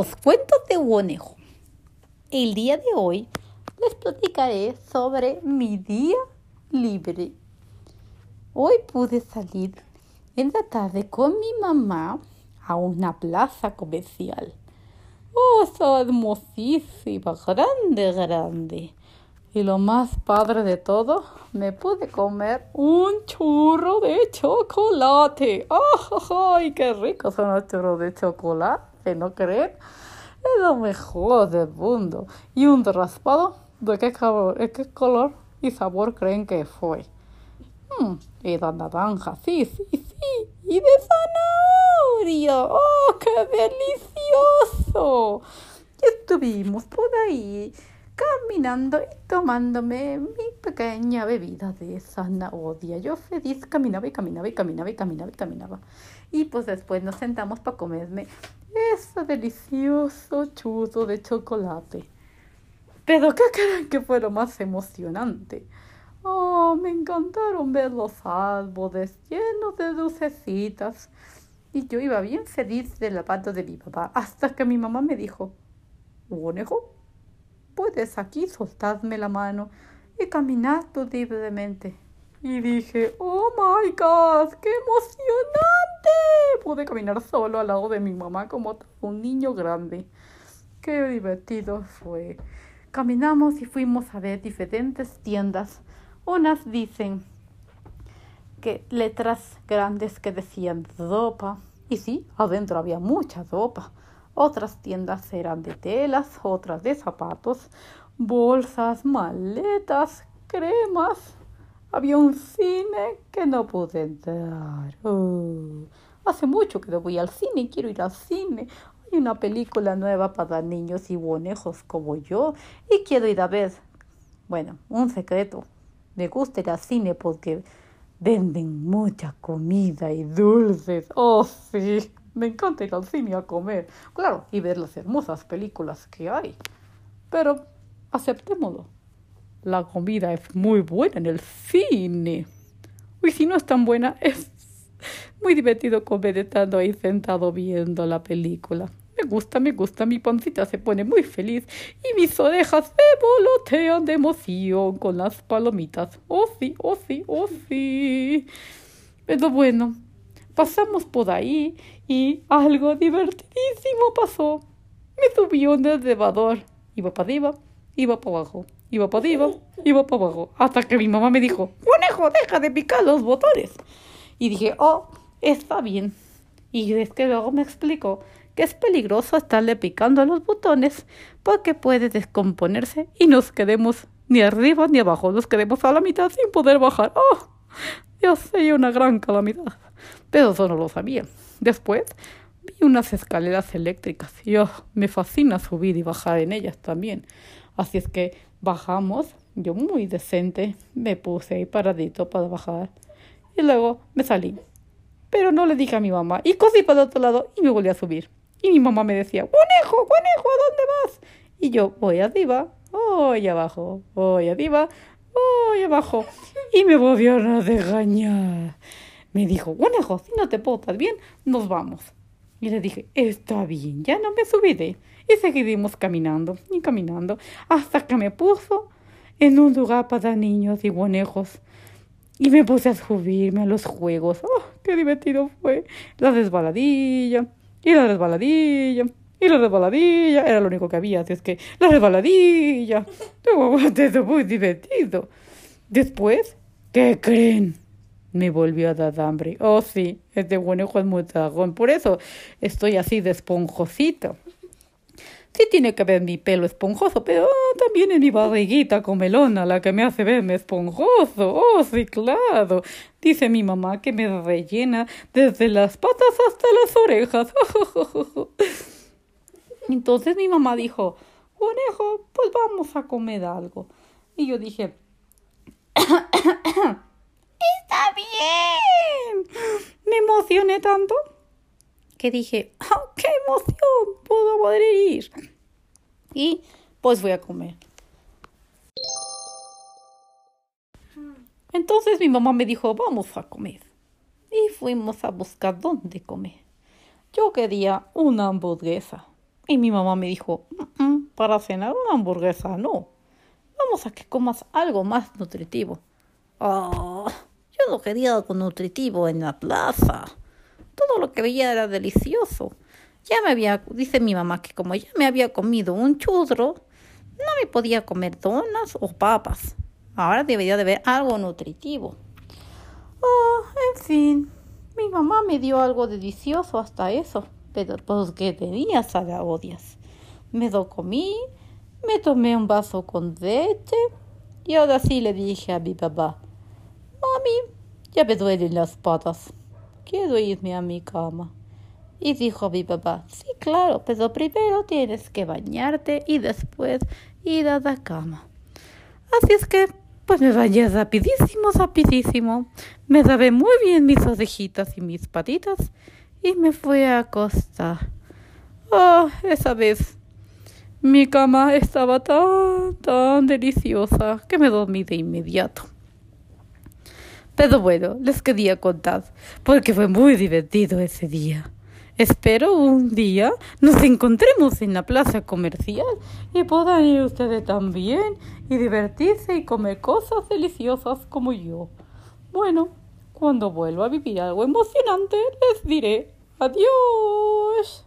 Los cuentos de Wonejo. El día de hoy les platicaré sobre mi día libre. Hoy pude salir en la tarde con mi mamá a una plaza comercial. Oh, está hermosísima, grande, grande. Y lo más padre de todo, me pude comer un churro de chocolate. ¡Ay, qué ricos son los churros de chocolate! ¿No creen? Es lo mejor del mundo. Y un raspado, ¿de qué, qué color y sabor creen que fue? Hmm, de naranja, sí, sí, sí. Y de zanahoria. ¡Oh, qué delicioso! Y estuvimos por ahí caminando y tomándome mi pequeña bebida de zanahoria. Yo feliz caminaba y caminaba y caminaba y caminaba y caminaba. Y pues después nos sentamos para comerme ese delicioso chuzo de chocolate. Pero ¿qué creen que fue lo más emocionante? Oh, me encantaron ver los árboles llenos de lucecitas. Y yo iba bien feliz de la pata de mi papá hasta que mi mamá me dijo, ¿Conejo? Puedes aquí soltarme la mano y caminar tú libremente. Y dije, oh my god, qué emocionante. Pude caminar solo al lado de mi mamá como un niño grande. Qué divertido fue. Caminamos y fuimos a ver diferentes tiendas. Unas dicen que letras grandes que decían ropa. Y sí, adentro había mucha ropa. Otras tiendas eran de telas, otras de zapatos, bolsas, maletas, cremas. Había un cine que no pude entrar. Oh, hace mucho que no voy al cine quiero ir al cine. Hay una película nueva para niños y bonejos como yo y quiero ir a ver. Bueno, un secreto. Me gusta ir al cine porque venden mucha comida y dulces. Oh, sí. Me encanta ir al cine a comer, claro, y ver las hermosas películas que hay. Pero aceptémoslo. La comida es muy buena en el cine. Y si no es tan buena, es muy divertido comer estando ahí sentado viendo la película. Me gusta, me gusta, mi pancita se pone muy feliz y mis orejas se volotean de emoción con las palomitas. Oh sí, oh sí, oh sí. Pero bueno, Pasamos por ahí y algo divertidísimo pasó. Me subió un elevador. Iba para arriba, iba para abajo, iba para arriba, iba para abajo. Hasta que mi mamá me dijo, conejo, deja de picar los botones. Y dije, oh, está bien. Y es que luego me explicó que es peligroso estarle picando los botones porque puede descomponerse y nos quedemos ni arriba ni abajo, nos quedemos a la mitad sin poder bajar. ¡Oh! Dios, sería una gran calamidad pero eso no lo sabía. Después vi unas escaleras eléctricas y oh, me fascina subir y bajar en ellas también. Así es que bajamos, yo muy decente, me puse ahí paradito para bajar y luego me salí. Pero no le dije a mi mamá y cosí para el otro lado y me volví a subir. Y mi mamá me decía, conejo, conejo, ¿a dónde vas? Y yo, voy arriba, voy abajo, voy arriba, voy abajo. Y me volvió a regañar. Me dijo, conejo, si no te portas bien, nos vamos. Y le dije, está bien, ya no me subiré. Y seguimos caminando y caminando hasta que me puso en un lugar para niños y conejos. Y me puse a subirme a los juegos. ¡Oh, qué divertido fue! La resbaladilla, y la resbaladilla, y la resbaladilla. Era lo único que había, así es que la resbaladilla. Eso muy divertido. Después, ¿qué creen? Me volvió a dar hambre. Oh, sí, este conejo es muy dragón. Por eso estoy así de esponjosito. Sí tiene que ver mi pelo esponjoso, pero también es mi barriguita comelona la que me hace verme esponjoso. Oh, sí, claro. Dice mi mamá que me rellena desde las patas hasta las orejas. Entonces mi mamá dijo, conejo, pues vamos a comer algo. Y yo dije, ¡Está bien! Me emocioné tanto que dije, ¡oh, qué emoción! Puedo poder ir. Y pues voy a comer. Entonces mi mamá me dijo, vamos a comer. Y fuimos a buscar dónde comer. Yo quería una hamburguesa. Y mi mamá me dijo, "Mm, mm, para cenar una hamburguesa, no. Vamos a que comas algo más nutritivo. Oh, yo no quería algo nutritivo en la plaza. Todo lo que veía era delicioso. Ya me había, dice mi mamá que como ya me había comido un churro, no me podía comer donas o papas. Ahora debería de ver algo nutritivo. Oh, en fin, mi mamá me dio algo delicioso hasta eso, pero pues que tenía odias. Me lo comí, me tomé un vaso con leche y ahora sí le dije a mi papá, mami, ya me duelen las patas, quiero irme a mi cama. Y dijo mi papá, sí, claro, pero primero tienes que bañarte y después ir a la cama. Así es que, pues me bañé rapidísimo, rapidísimo. Me lavé muy bien mis orejitas y mis patitas y me fui a acostar. Oh, esa vez mi cama estaba tan, tan deliciosa que me dormí de inmediato. Pero bueno, les quería contar, porque fue muy divertido ese día. Espero un día nos encontremos en la plaza comercial y puedan ir ustedes también y divertirse y comer cosas deliciosas como yo. Bueno, cuando vuelva a vivir algo emocionante les diré adiós.